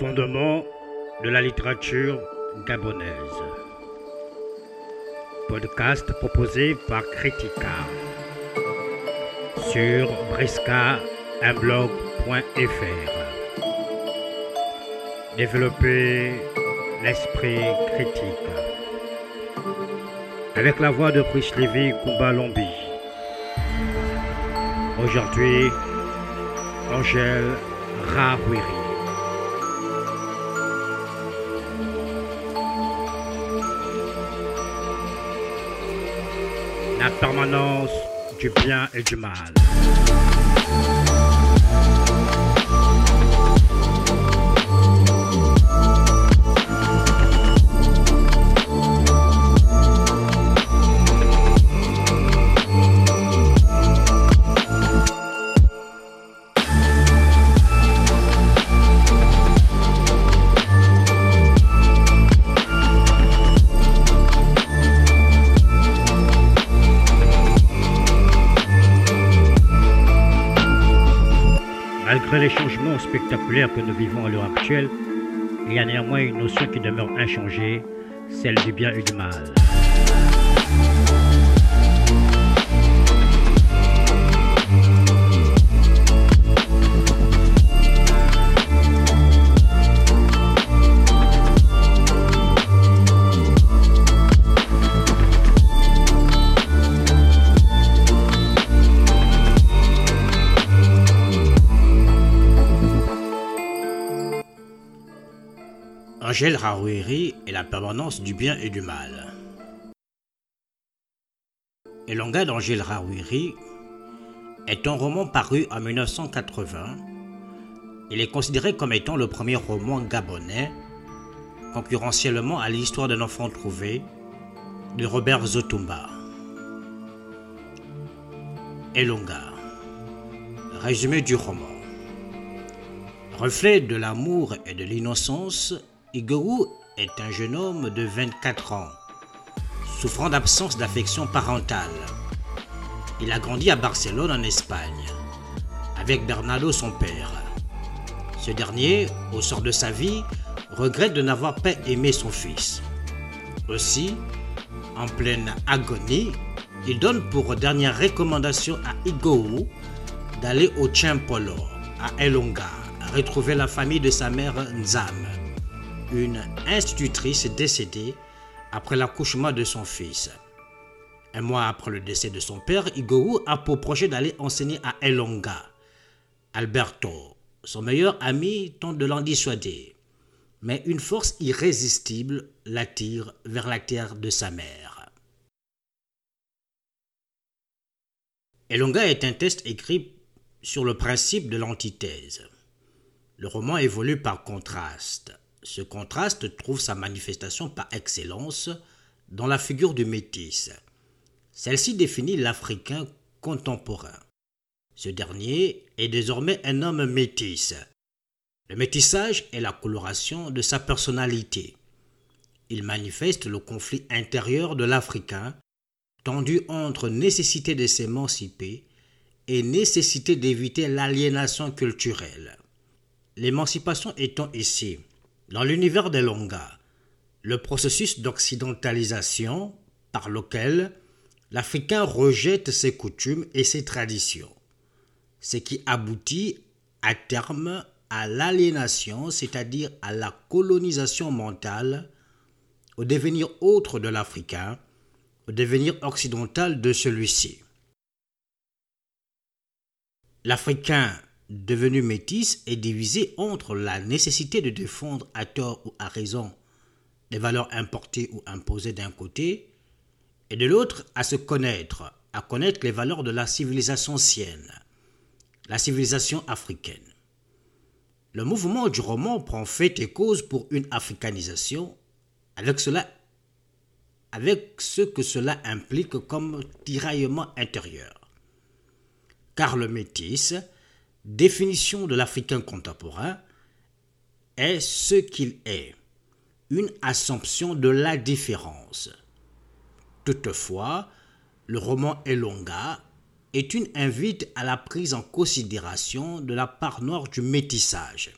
Fondement de la littérature gabonaise. Podcast proposé par Critica sur brisca.blog.fr. Développer l'esprit critique. Avec la voix de Prislevi Kumbalombi. Aujourd'hui, Angèle Rawiri. La permanence du bien et du mal. Malgré les changements spectaculaires que nous vivons à l'heure actuelle, il y a néanmoins une notion qui demeure inchangée, celle du bien et du mal. Angèle Rawiri et la permanence du bien et du mal. Elonga d'Angèle Rawiri est un roman paru en 1980. Il est considéré comme étant le premier roman gabonais, concurrentiellement à l'histoire d'un enfant trouvé de Robert Zotumba. Elonga. Résumé du roman. Reflet de l'amour et de l'innocence, Igorou est un jeune homme de 24 ans, souffrant d'absence d'affection parentale. Il a grandi à Barcelone en Espagne, avec Bernardo son père. Ce dernier, au sort de sa vie, regrette de n'avoir pas aimé son fils. Aussi, en pleine agonie, il donne pour dernière recommandation à Igorou d'aller au Chimpolo, à Elonga, retrouver la famille de sa mère Nzam une institutrice décédée après l'accouchement de son fils. Un mois après le décès de son père, Igorou a pour projet d'aller enseigner à Elonga. Alberto, son meilleur ami, tente de l'en dissuader. Mais une force irrésistible l'attire vers la terre de sa mère. Elonga est un test écrit sur le principe de l'antithèse. Le roman évolue par contraste. Ce contraste trouve sa manifestation par excellence dans la figure du métis. Celle-ci définit l'Africain contemporain. Ce dernier est désormais un homme métis. Le métissage est la coloration de sa personnalité. Il manifeste le conflit intérieur de l'Africain, tendu entre nécessité de s'émanciper et nécessité d'éviter l'aliénation culturelle. L'émancipation étant ici dans l'univers des Longa, le processus d'occidentalisation par lequel l'Africain rejette ses coutumes et ses traditions, ce qui aboutit à terme à l'aliénation, c'est-à-dire à la colonisation mentale, au devenir autre de l'Africain, au devenir occidental de celui-ci. L'Africain devenu métis est divisé entre la nécessité de défendre à tort ou à raison des valeurs importées ou imposées d'un côté, et de l'autre à se connaître, à connaître les valeurs de la civilisation sienne, la civilisation africaine. Le mouvement du roman prend fait et cause pour une africanisation, avec cela avec ce que cela implique comme tiraillement intérieur. Car le métis définition de l'Africain contemporain est ce qu'il est, une assumption de la différence. Toutefois, le roman Elonga est une invite à la prise en considération de la part noire du métissage.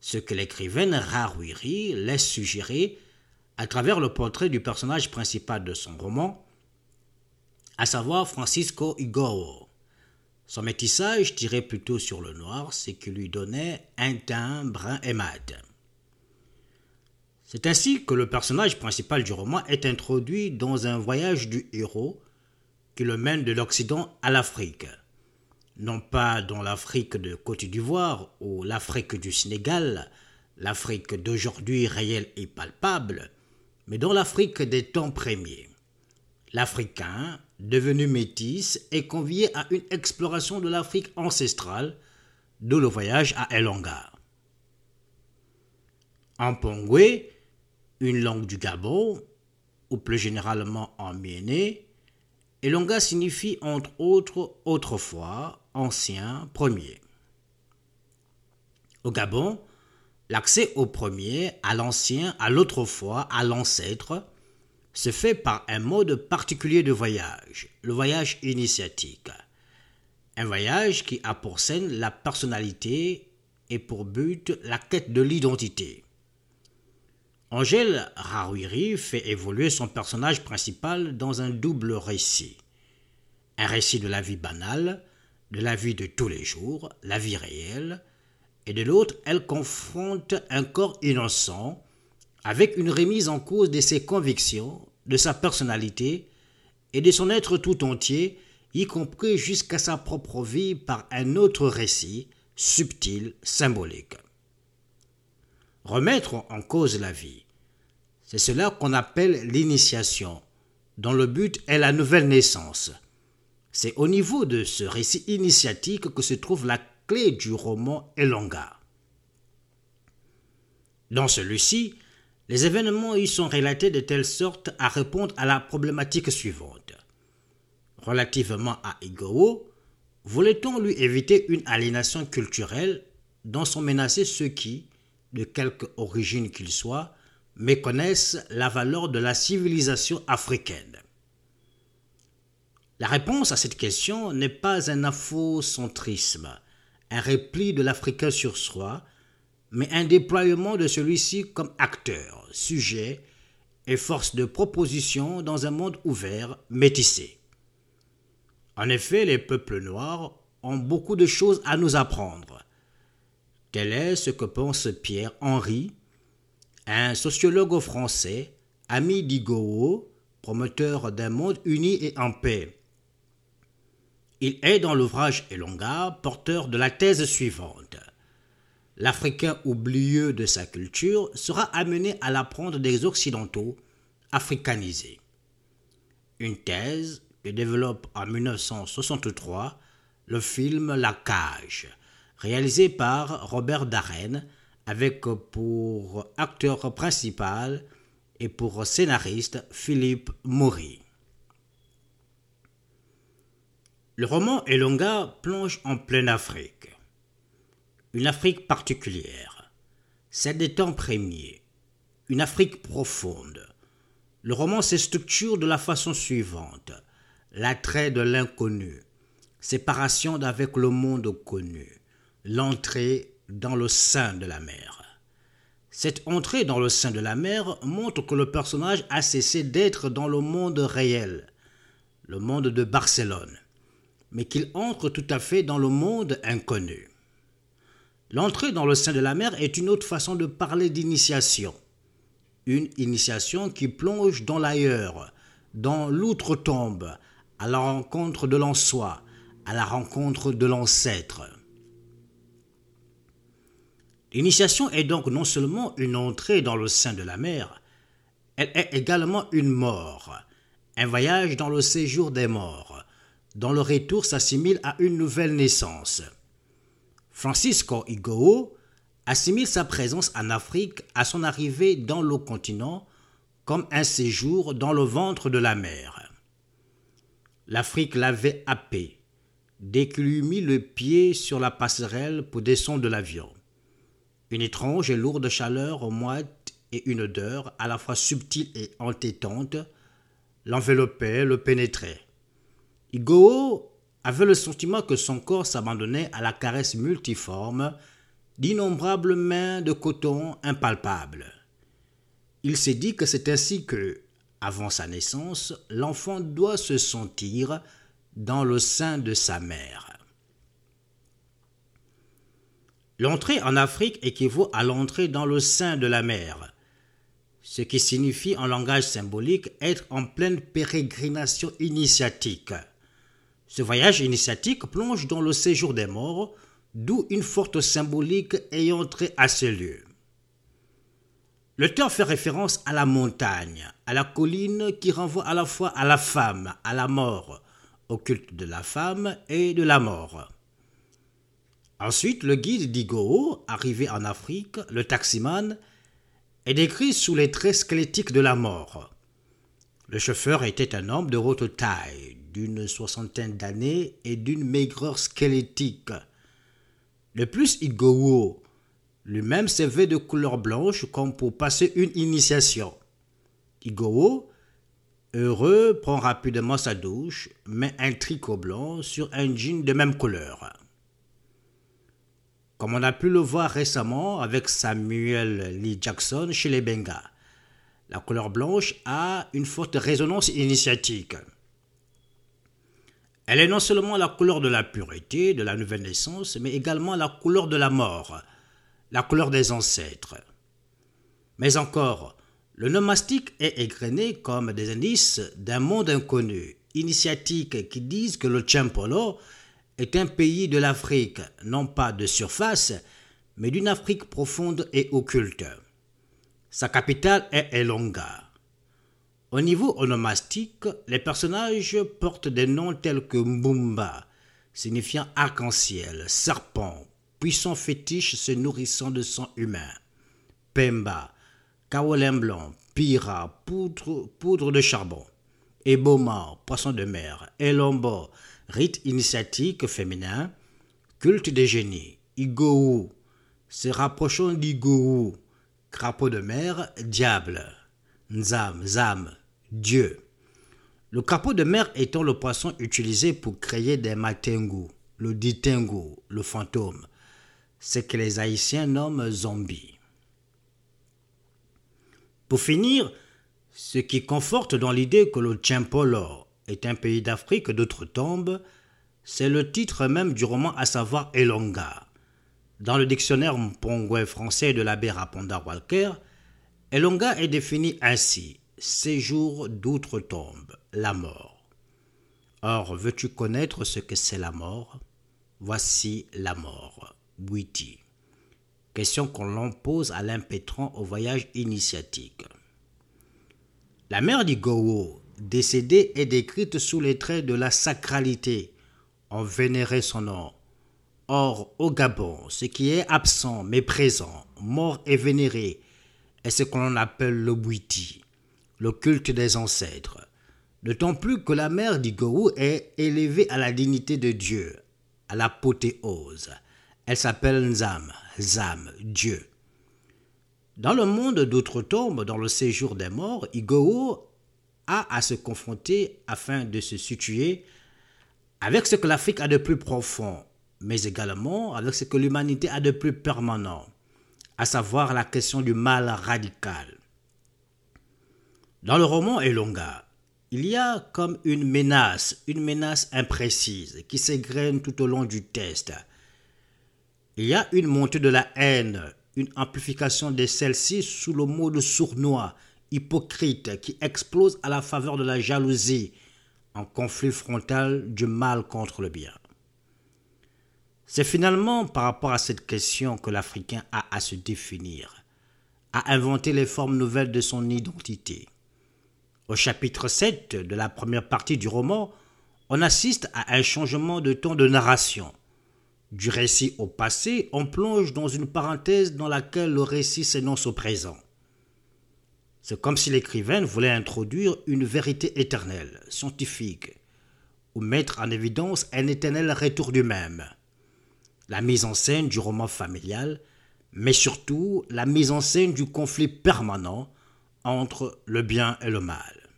ce que l'écrivaine Rarouiri laisse suggérer à travers le portrait du personnage principal de son roman, à savoir Francisco Igor. Son métissage tiré plutôt sur le noir, c'est qui lui donnait un teint brun et mat. C'est ainsi que le personnage principal du roman est introduit dans un voyage du héros qui le mène de l'Occident à l'Afrique. Non pas dans l'Afrique de Côte d'Ivoire ou l'Afrique du Sénégal, l'Afrique d'aujourd'hui réelle et palpable, mais dans l'Afrique des temps premiers. L'Africain, devenu métis, est convié à une exploration de l'Afrique ancestrale, d'où le voyage à Elonga. En Pongwe, une langue du Gabon, ou plus généralement en Miéné, Elonga signifie entre autres autrefois, ancien, premier. Au Gabon, l'accès au premier, à l'ancien, à l'autrefois, à l'ancêtre, se fait par un mode particulier de voyage, le voyage initiatique. Un voyage qui a pour scène la personnalité et pour but la quête de l'identité. Angèle Rawiri fait évoluer son personnage principal dans un double récit. Un récit de la vie banale, de la vie de tous les jours, la vie réelle, et de l'autre, elle confronte un corps innocent avec une remise en cause de ses convictions, de sa personnalité et de son être tout entier, y compris jusqu'à sa propre vie par un autre récit, subtil, symbolique remettre en cause la vie. C'est cela qu'on appelle l'initiation, dont le but est la nouvelle naissance. C'est au niveau de ce récit initiatique que se trouve la clé du roman Elonga. Dans celui-ci, les événements y sont relatés de telle sorte à répondre à la problématique suivante. Relativement à Igao, voulait-on lui éviter une aliénation culturelle dont sont menacés ceux qui, de quelque origine qu'ils soient, méconnaissent la valeur de la civilisation africaine? La réponse à cette question n'est pas un afrocentrisme, un repli de l'Africain sur soi, mais un déploiement de celui-ci comme acteur, sujet et force de proposition dans un monde ouvert, métissé. En effet, les peuples noirs ont beaucoup de choses à nous apprendre, Tel est ce que pense Pierre Henry, un sociologue français, ami d'Igoo, promoteur d'un monde uni et en paix. Il est dans l'ouvrage Elonga porteur de la thèse suivante. L'Africain oublieux de sa culture sera amené à l'apprendre des Occidentaux africanisés. Une thèse que développe en 1963 le film La Cage, réalisé par Robert Darren, avec pour acteur principal et pour scénariste Philippe Maury. Le roman Elonga plonge en pleine Afrique. Une Afrique particulière, celle des temps premiers, une Afrique profonde. Le roman se structure de la façon suivante l'attrait de l'inconnu, séparation d'avec le monde connu, l'entrée dans le sein de la mer. Cette entrée dans le sein de la mer montre que le personnage a cessé d'être dans le monde réel, le monde de Barcelone, mais qu'il entre tout à fait dans le monde inconnu. L'entrée dans le sein de la mer est une autre façon de parler d'initiation. Une initiation qui plonge dans l'ailleurs, dans l'outre-tombe, à la rencontre de l'en soi, à la rencontre de l'ancêtre. L'initiation est donc non seulement une entrée dans le sein de la mer, elle est également une mort, un voyage dans le séjour des morts, dont le retour s'assimile à une nouvelle naissance. Francisco Igoo assimile sa présence en Afrique à son arrivée dans le continent comme un séjour dans le ventre de la mer. L'Afrique l'avait happé dès qu'il eut mis le pied sur la passerelle pour descendre de l'avion. Une étrange et lourde chaleur moite et une odeur à la fois subtile et entêtante l'enveloppait, le pénétrait. Igoo avait le sentiment que son corps s'abandonnait à la caresse multiforme d'innombrables mains de coton impalpables. Il s'est dit que c'est ainsi que, avant sa naissance, l'enfant doit se sentir dans le sein de sa mère. L'entrée en Afrique équivaut à l'entrée dans le sein de la mère, ce qui signifie en langage symbolique être en pleine pérégrination initiatique. Ce voyage initiatique plonge dans le séjour des morts, d'où une forte symbolique ayant trait à ce lieu. L'auteur fait référence à la montagne, à la colline qui renvoie à la fois à la femme, à la mort, au culte de la femme et de la mort. Ensuite, le guide d'Igoo, arrivé en Afrique, le taximan, est décrit sous les traits squelettiques de la mort. Le chauffeur était un homme de haute taille, d'une soixantaine d'années et d'une maigreur squelettique. De plus, Igoo lui-même s'est de couleur blanche comme pour passer une initiation. Igoro, heureux, prend rapidement sa douche, met un tricot blanc sur un jean de même couleur. Comme on a pu le voir récemment avec Samuel Lee Jackson chez les Bengas, la couleur blanche a une forte résonance initiatique. Elle est non seulement la couleur de la pureté, de la nouvelle naissance, mais également la couleur de la mort, la couleur des ancêtres. Mais encore, le nomastique est égrené comme des indices d'un monde inconnu, initiatique qui disent que le Tchempolo est un pays de l'Afrique, non pas de surface, mais d'une Afrique profonde et occulte. Sa capitale est Elonga. Au niveau onomastique, les personnages portent des noms tels que Mbumba, signifiant arc-en-ciel, serpent, puissant fétiche se nourrissant de sang humain. Pemba, kaolin blanc, pira, poudre, poudre de charbon. Eboma, poisson de mer. Elombo, rite initiatique féminin. Culte des génies. Igou, se rapprochant d'Igou. Crapaud de mer, diable. Nzam, Zam, Dieu. Le crapaud de mer étant le poisson utilisé pour créer des matengu, le ditengu, le fantôme, ce que les Haïtiens nomment zombies. Pour finir, ce qui conforte dans l'idée que le Tchempolo est un pays d'Afrique d'outre-tombe, c'est le titre même du roman, à savoir Elonga. Dans le dictionnaire mpongwe français de l'abbé Rapondar Walker, Elonga est défini ainsi séjour d'outre-tombe, la mort. Or, veux-tu connaître ce que c'est la mort? Voici la mort. Bouiti. Question qu'on l'on pose à l'impétrant au voyage initiatique. La mère d'Igowo, décédée, est décrite sous les traits de la sacralité. On vénérait son nom. Or, au Gabon, ce qui est absent mais présent, mort et vénéré, est ce qu'on appelle le Bouiti, le culte des ancêtres. D'autant plus que la mère d'Igowo est élevée à la dignité de Dieu, à l'apothéose. Elle s'appelle Nzam, Zam, Dieu. Dans le monde d'outre-tombe, dans le séjour des morts, Igoo a à se confronter afin de se situer avec ce que l'Afrique a de plus profond, mais également avec ce que l'humanité a de plus permanent, à savoir la question du mal radical. Dans le roman Elonga, il y a comme une menace, une menace imprécise qui s'égrène tout au long du test, il y a une montée de la haine, une amplification de celle-ci sous le mot sournois, hypocrite, qui explose à la faveur de la jalousie, en conflit frontal du mal contre le bien. C'est finalement par rapport à cette question que l'Africain a à se définir, à inventer les formes nouvelles de son identité. Au chapitre 7 de la première partie du roman, on assiste à un changement de ton de narration. Du récit au passé, on plonge dans une parenthèse dans laquelle le récit s'énonce au présent. C'est comme si l'écrivain voulait introduire une vérité éternelle, scientifique, ou mettre en évidence un éternel retour du même. La mise en scène du roman familial, mais surtout la mise en scène du conflit permanent entre le bien et le mal.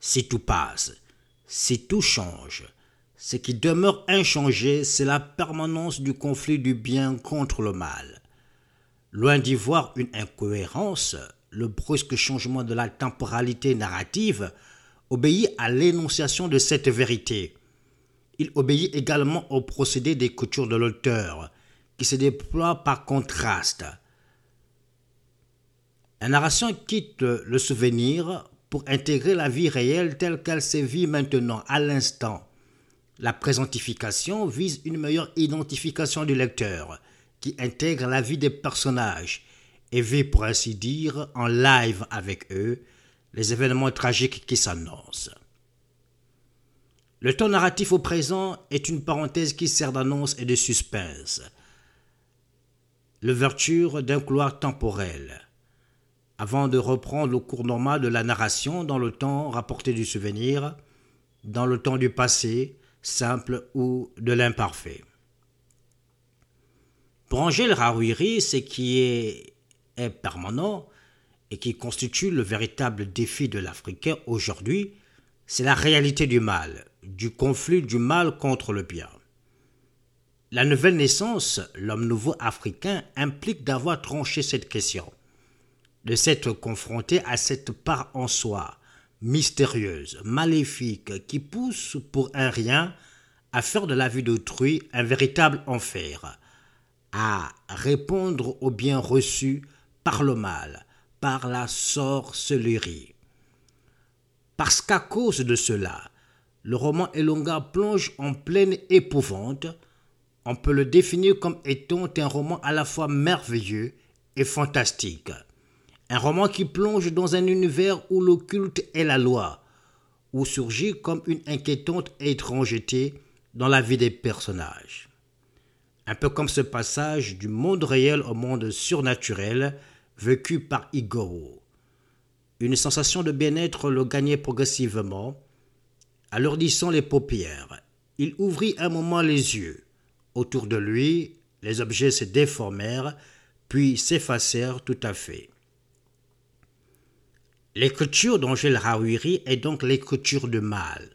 Si tout passe, si tout change, Ce qui demeure inchangé, c'est la permanence du conflit du bien contre le mal. Loin d'y voir une incohérence, le brusque changement de la temporalité narrative obéit à l'énonciation de cette vérité. Il obéit également au procédé d'écriture de l'auteur, qui se déploie par contraste. La narration quitte le souvenir pour intégrer la vie réelle telle qu'elle se vit maintenant, à l'instant. La présentification vise une meilleure identification du lecteur, qui intègre la vie des personnages et vit, pour ainsi dire, en live avec eux les événements tragiques qui s'annoncent. Le ton narratif au présent est une parenthèse qui sert d'annonce et de suspense. L'ouverture d'un couloir temporel, avant de reprendre le cours normal de la narration dans le temps rapporté du souvenir, dans le temps du passé, simple ou de l'imparfait. Pour Angèle Rawiri, ce qui est permanent et qui constitue le véritable défi de l'Africain aujourd'hui, c'est la réalité du mal, du conflit du mal contre le bien. La nouvelle naissance, l'homme nouveau africain, implique d'avoir tranché cette question de s'être confronté à cette part en soi, mystérieuse, maléfique, qui pousse pour un rien à faire de la vie d'autrui un véritable enfer, à répondre au bien reçu par le mal, par la sorcellerie. Parce qu'à cause de cela, le roman Elonga plonge en pleine épouvante, on peut le définir comme étant un roman à la fois merveilleux et fantastique. Un roman qui plonge dans un univers où l'occulte est la loi, où surgit comme une inquiétante étrangeté dans la vie des personnages. Un peu comme ce passage du monde réel au monde surnaturel vécu par Igoro. Une sensation de bien-être le gagnait progressivement. Alourdissant les paupières, il ouvrit un moment les yeux. Autour de lui, les objets se déformèrent, puis s'effacèrent tout à fait. L'écriture d'Angèle Rawiri est donc l'écriture de mal,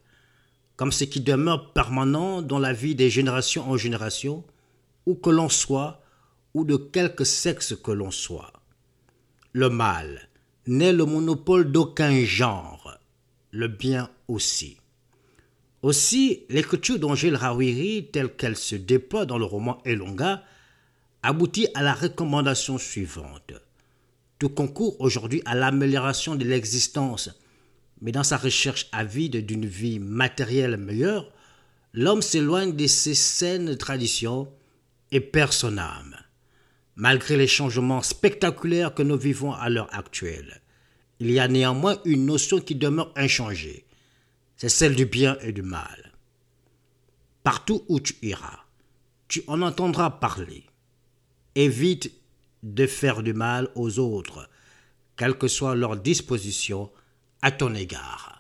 comme ce qui demeure permanent dans la vie des générations en génération, où que l'on soit, ou de quelque sexe que l'on soit. Le mal n'est le monopole d'aucun genre, le bien aussi. Aussi, l'écriture d'Angèle Rawiri, telle qu'elle se déploie dans le roman Elonga, aboutit à la recommandation suivante tout concourt aujourd'hui à l'amélioration de l'existence. Mais dans sa recherche avide d'une vie matérielle meilleure, l'homme s'éloigne de ses saines traditions et perd son âme. Malgré les changements spectaculaires que nous vivons à l'heure actuelle, il y a néanmoins une notion qui demeure inchangée. C'est celle du bien et du mal. Partout où tu iras, tu en entendras parler. Évite de faire du mal aux autres, quelle que soit leur disposition à ton égard.